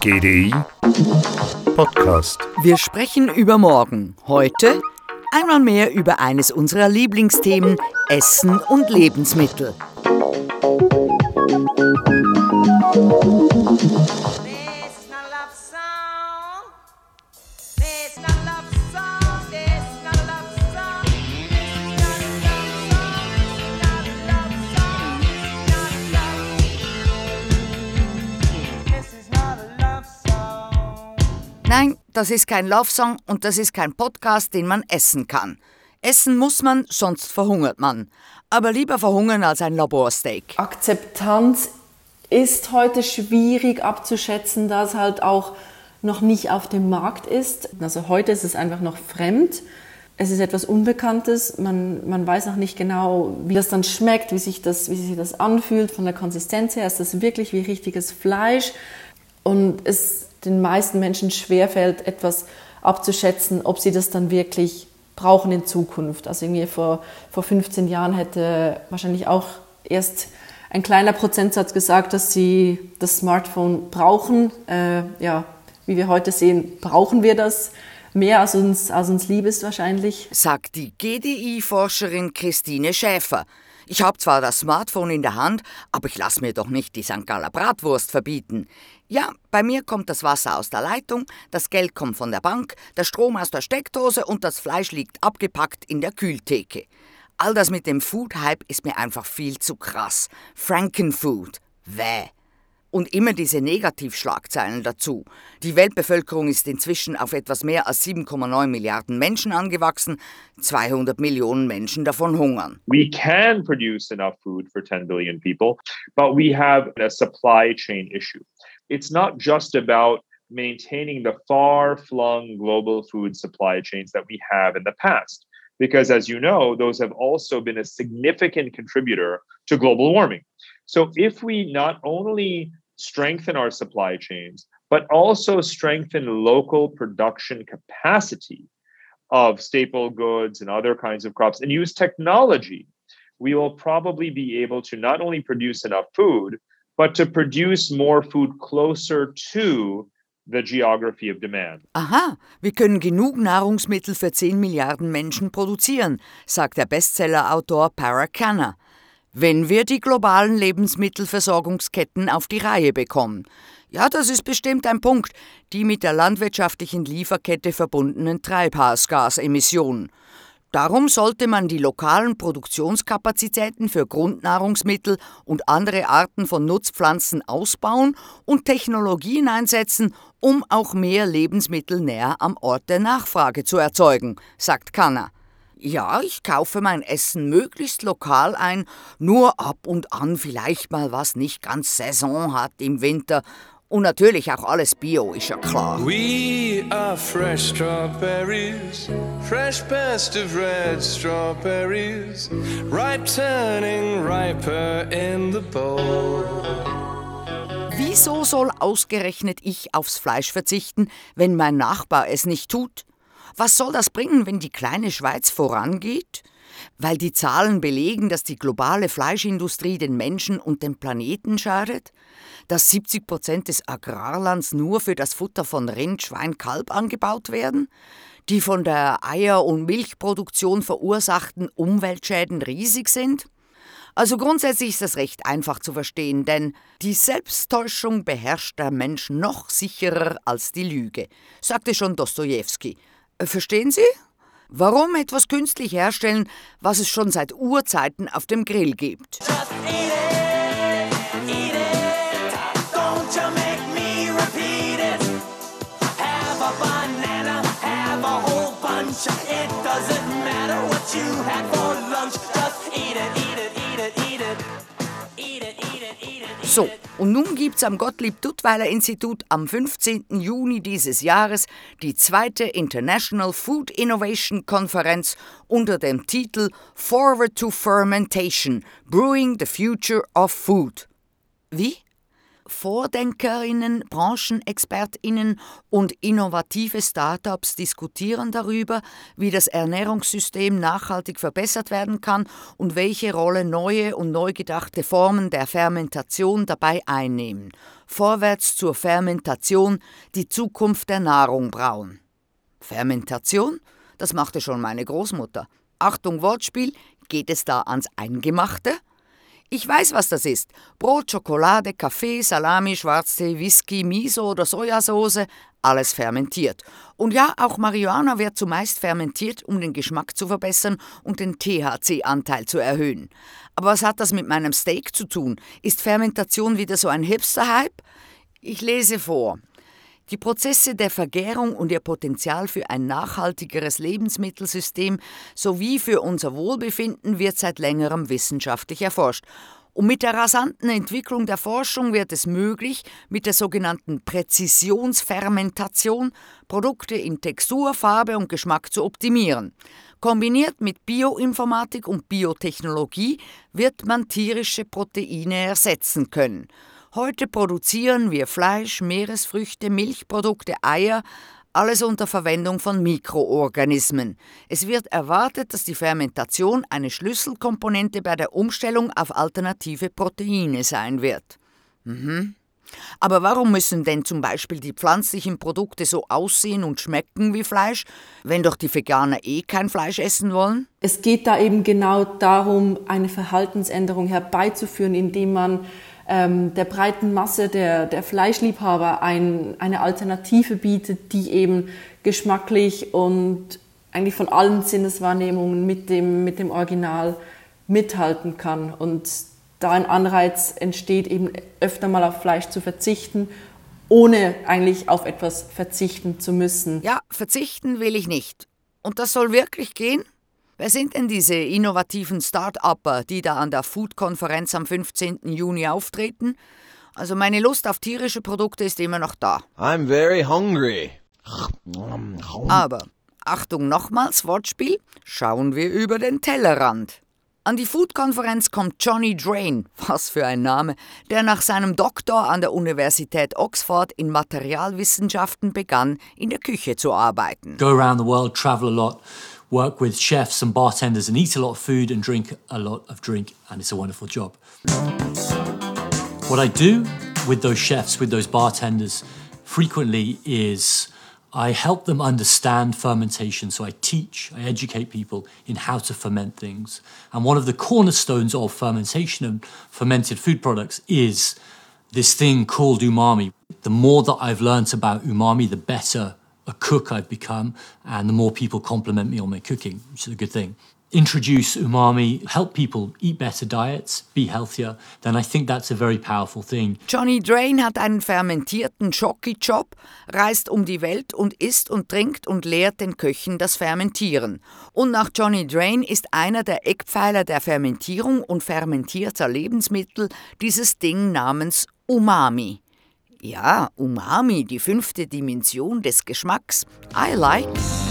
GDI Podcast. Wir sprechen über morgen. Heute einmal mehr über eines unserer Lieblingsthemen, Essen und Lebensmittel. Nein, das ist kein Love-Song und das ist kein Podcast, den man essen kann. Essen muss man, sonst verhungert man. Aber lieber verhungern als ein Laborsteak. Akzeptanz ist heute schwierig abzuschätzen, da es halt auch noch nicht auf dem Markt ist. Also heute ist es einfach noch fremd. Es ist etwas Unbekanntes. Man, man weiß noch nicht genau, wie das dann schmeckt, wie sich das, wie sich das anfühlt von der Konsistenz her. Ist das wirklich wie richtiges Fleisch? Und es den meisten Menschen schwerfällt, etwas abzuschätzen, ob sie das dann wirklich brauchen in Zukunft. Also irgendwie vor, vor 15 Jahren hätte wahrscheinlich auch erst ein kleiner Prozentsatz gesagt, dass sie das Smartphone brauchen. Äh, ja, wie wir heute sehen, brauchen wir das mehr als uns, als uns lieb ist wahrscheinlich. Sagt die GDI-Forscherin Christine Schäfer. Ich habe zwar das Smartphone in der Hand, aber ich lasse mir doch nicht die St. Galler Bratwurst verbieten. Ja, bei mir kommt das Wasser aus der Leitung, das Geld kommt von der Bank, der Strom aus der Steckdose und das Fleisch liegt abgepackt in der Kühltheke. All das mit dem Food-Hype ist mir einfach viel zu krass. Frankenfood. Wäh und immer diese Negativschlagzeilen dazu. Die Weltbevölkerung ist inzwischen auf etwas mehr als 7,9 Milliarden Menschen angewachsen, 200 Millionen Menschen davon hungern. We can produce enough food for 10 billion people, but we have a supply chain issue. It's not just about maintaining the far-flung global food supply chains that we have in the past. Because as you know, those have also been a significant contributor to global warming. So if we not only strengthen our supply chains, but also strengthen local production capacity of staple goods and other kinds of crops and use technology, we will probably be able to not only produce enough food, but to produce more food closer to the geography of demand. Aha, wir können genug Nahrungsmittel für 10 Milliarden Menschen produzieren, sagt der Bestsellerautor Paracana. Wenn wir die globalen Lebensmittelversorgungsketten auf die Reihe bekommen. Ja, das ist bestimmt ein Punkt, die mit der landwirtschaftlichen Lieferkette verbundenen Treibhausgasemissionen. Darum sollte man die lokalen Produktionskapazitäten für Grundnahrungsmittel und andere Arten von Nutzpflanzen ausbauen und Technologien einsetzen, um auch mehr Lebensmittel näher am Ort der Nachfrage zu erzeugen, sagt Kanner. Ja, ich kaufe mein Essen möglichst lokal ein, nur ab und an vielleicht mal was nicht ganz Saison hat im Winter. Und natürlich auch alles Bio, ist ja klar. We are fresh strawberries, fresh best of red strawberries, ripe turning riper in the bowl. Wieso soll ausgerechnet ich aufs Fleisch verzichten, wenn mein Nachbar es nicht tut? Was soll das bringen, wenn die kleine Schweiz vorangeht? Weil die Zahlen belegen, dass die globale Fleischindustrie den Menschen und dem Planeten schadet? Dass 70 Prozent des Agrarlands nur für das Futter von Rind, Schwein, Kalb angebaut werden? Die von der Eier- und Milchproduktion verursachten Umweltschäden riesig sind? Also grundsätzlich ist das recht einfach zu verstehen, denn die Selbsttäuschung beherrscht der Mensch noch sicherer als die Lüge, sagte schon Dostoevsky. Äh, verstehen Sie? Warum etwas künstlich herstellen, was es schon seit Urzeiten auf dem Grill gibt? It. Doesn't matter what you had for lunch, just eat it, eat it, So, und nun gibt es am Gottlieb-Duttweiler-Institut am 15. Juni dieses Jahres die zweite International Food Innovation Konferenz unter dem Titel Forward to Fermentation – Brewing the Future of Food. Wie? Vordenkerinnen, Branchenexpertinnen und innovative Startups diskutieren darüber, wie das Ernährungssystem nachhaltig verbessert werden kann und welche Rolle neue und neu gedachte Formen der Fermentation dabei einnehmen. Vorwärts zur Fermentation, die Zukunft der Nahrung brauen. Fermentation? Das machte schon meine Großmutter. Achtung Wortspiel, geht es da ans Eingemachte? Ich weiß, was das ist. Brot, Schokolade, Kaffee, Salami, Schwarztee, Whisky, Miso oder Sojasauce, alles fermentiert. Und ja, auch Marihuana wird zumeist fermentiert, um den Geschmack zu verbessern und den THC-Anteil zu erhöhen. Aber was hat das mit meinem Steak zu tun? Ist Fermentation wieder so ein Hipster-Hype? Ich lese vor. Die Prozesse der Vergärung und ihr Potenzial für ein nachhaltigeres Lebensmittelsystem sowie für unser Wohlbefinden wird seit längerem wissenschaftlich erforscht. Und mit der rasanten Entwicklung der Forschung wird es möglich, mit der sogenannten Präzisionsfermentation Produkte in Textur, Farbe und Geschmack zu optimieren. Kombiniert mit Bioinformatik und Biotechnologie wird man tierische Proteine ersetzen können. Heute produzieren wir Fleisch, Meeresfrüchte, Milchprodukte, Eier, alles unter Verwendung von Mikroorganismen. Es wird erwartet, dass die Fermentation eine Schlüsselkomponente bei der Umstellung auf alternative Proteine sein wird. Mhm. Aber warum müssen denn zum Beispiel die pflanzlichen Produkte so aussehen und schmecken wie Fleisch, wenn doch die Veganer eh kein Fleisch essen wollen? Es geht da eben genau darum, eine Verhaltensänderung herbeizuführen, indem man ähm, der breiten Masse der, der Fleischliebhaber ein, eine Alternative bietet, die eben geschmacklich und eigentlich von allen Sinneswahrnehmungen mit dem, mit dem Original mithalten kann. Und da ein Anreiz entsteht, eben öfter mal auf Fleisch zu verzichten, ohne eigentlich auf etwas verzichten zu müssen. Ja, verzichten will ich nicht. Und das soll wirklich gehen? Wer sind denn diese innovativen Start-Upper, die da an der Food-Konferenz am 15. Juni auftreten? Also meine Lust auf tierische Produkte ist immer noch da. I'm very hungry. Aber, Achtung nochmals, Wortspiel, schauen wir über den Tellerrand. An die Food-Konferenz kommt Johnny Drain, was für ein Name, der nach seinem Doktor an der Universität Oxford in Materialwissenschaften begann, in der Küche zu arbeiten. Go around the world, travel a lot. Work with chefs and bartenders and eat a lot of food and drink a lot of drink, and it's a wonderful job. What I do with those chefs, with those bartenders, frequently is I help them understand fermentation. So I teach, I educate people in how to ferment things. And one of the cornerstones of fermentation and fermented food products is this thing called umami. The more that I've learned about umami, the better a cook I've become, and the more people compliment me on my cooking, which is a good thing. Introduce umami, help people eat better diets, be healthier, then I think that's a very powerful thing. Johnny Drain hat einen fermentierten Jockey-Job, reist um die Welt und isst und trinkt und lehrt den Köchen das Fermentieren. Und nach Johnny Drain ist einer der Eckpfeiler der Fermentierung und fermentierter Lebensmittel dieses Ding namens Umami. Ja, Umami, die fünfte Dimension des Geschmacks. I like.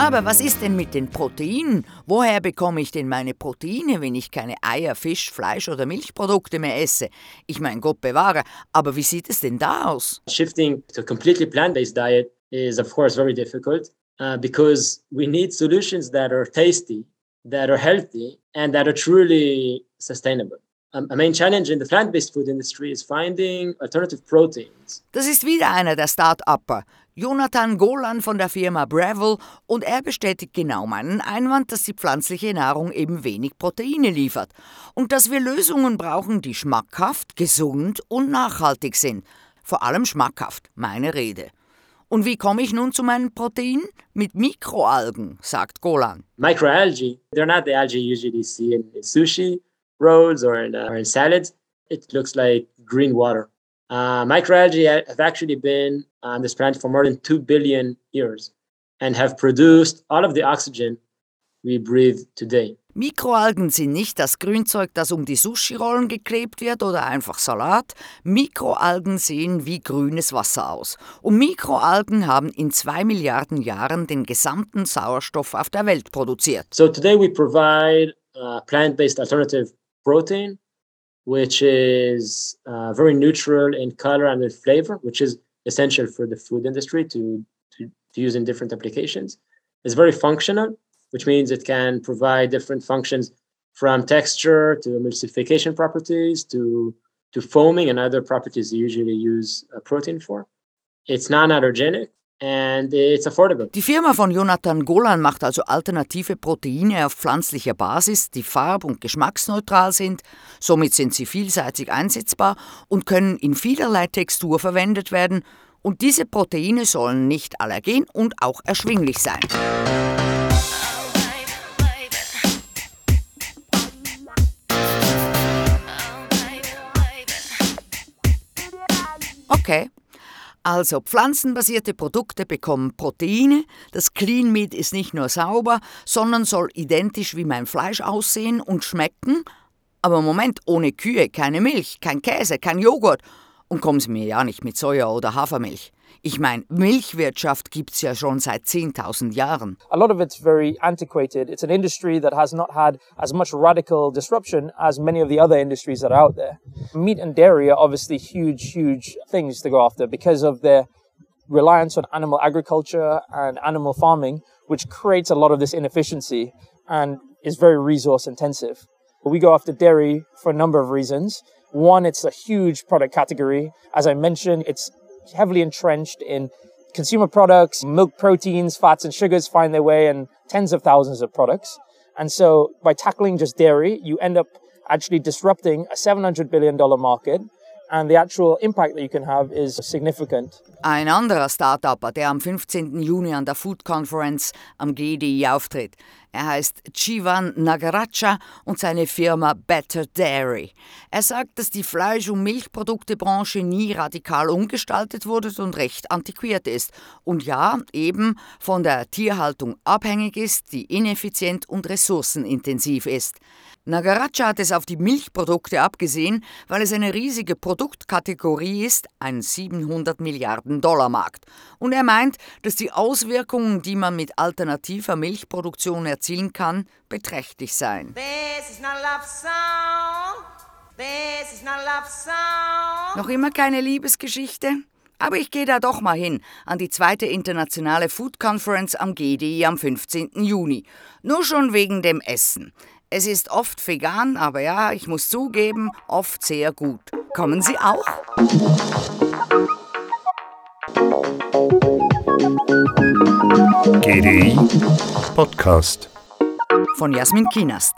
Aber was ist denn mit den Proteinen? Woher bekomme ich denn meine Proteine, wenn ich keine Eier, Fisch, Fleisch oder Milchprodukte mehr esse? Ich meine, Gott bewahre, aber wie sieht es denn da aus? Shifting to a completely plant-based diet is of course very difficult uh, because we need solutions that are tasty, that are healthy, and that are truly sustainable. A main challenge in the plant-based food industry is finding alternative proteins. Das ist wieder einer der Start-Upper. Jonathan Golan von der Firma Breville und er bestätigt genau meinen Einwand, dass die pflanzliche Nahrung eben wenig Proteine liefert und dass wir Lösungen brauchen, die schmackhaft, gesund und nachhaltig sind. Vor allem schmackhaft, meine Rede. Und wie komme ich nun zu meinen Proteinen? Mit Mikroalgen, sagt Golan. Microalgae, they're not the algae you usually see in, in sushi rolls or in, uh, or in salads. It looks like green water. Uh, microalgae have actually been on this planet for more than 2 billion years and have produced all of the oxygen we breathe today. Mikroalgen sind nicht das Grünzeug, das um die Sushi-Rollen geklebt wird oder einfach Salat. Mikroalgen sehen wie grünes Wasser aus. Und Mikroalgen haben in zwei Milliarden Jahren den gesamten Sauerstoff auf der Welt produziert. So today we provide uh, plant-based alternative protein, which is uh, very neutral in color and in flavor, which is essential for the food industry to, to, to use in different applications. It's very functional which means it can provide different functions from texture to emulsification properties to, to foaming and other properties you usually use a protein for. It's non-allergenic. Die Firma von Jonathan Golan macht also alternative Proteine auf pflanzlicher Basis, die farb- und geschmacksneutral sind. Somit sind sie vielseitig einsetzbar und können in vielerlei Textur verwendet werden. Und diese Proteine sollen nicht allergen und auch erschwinglich sein. Okay. Also pflanzenbasierte Produkte bekommen Proteine, das Clean Meat ist nicht nur sauber, sondern soll identisch wie mein Fleisch aussehen und schmecken. Aber Moment, ohne Kühe keine Milch, kein Käse, kein Joghurt. Und kommen Sie mir ja nicht mit Soja oder Hafermilch. Ich meine, Milchwirtschaft gibt's ja schon seit 10.000 Jahren. A lot of it's very antiquated. It's an industry that has not had as much radical disruption as many of the other industries that are out there. Meat and dairy are obviously huge, huge things to go after because of their reliance on animal agriculture and animal farming, which creates a lot of this inefficiency and is very resource intensive. But we go after dairy for a number of reasons. One, it's a huge product category. As I mentioned, it's heavily entrenched in consumer products, milk proteins, fats, and sugars find their way in tens of thousands of products. And so by tackling just dairy, you end up actually disrupting a $700 billion market. And the actual impact that you can have is significant. Ein anderer Startupper, der am 15. Juni an der Food Conference am GDI auftritt. Er heißt Chivan Nagaracha und seine Firma Better Dairy. Er sagt, dass die Fleisch- und Milchproduktebranche nie radikal umgestaltet wurde und recht antiquiert ist. Und ja, eben von der Tierhaltung abhängig ist, die ineffizient und ressourcenintensiv ist. Nagaracha hat es auf die Milchprodukte abgesehen, weil es eine riesige Produktkategorie ist, ein 700 Milliarden Dollar Markt. Und er meint, dass die Auswirkungen, die man mit alternativer Milchproduktion erzielen kann, beträchtlich seien. Noch immer keine Liebesgeschichte? Aber ich gehe da doch mal hin an die zweite internationale Food Conference am GDI am 15. Juni. Nur schon wegen dem Essen. Es ist oft vegan, aber ja, ich muss zugeben, oft sehr gut. Kommen Sie auch? GDI Podcast Von Jasmin Kienast.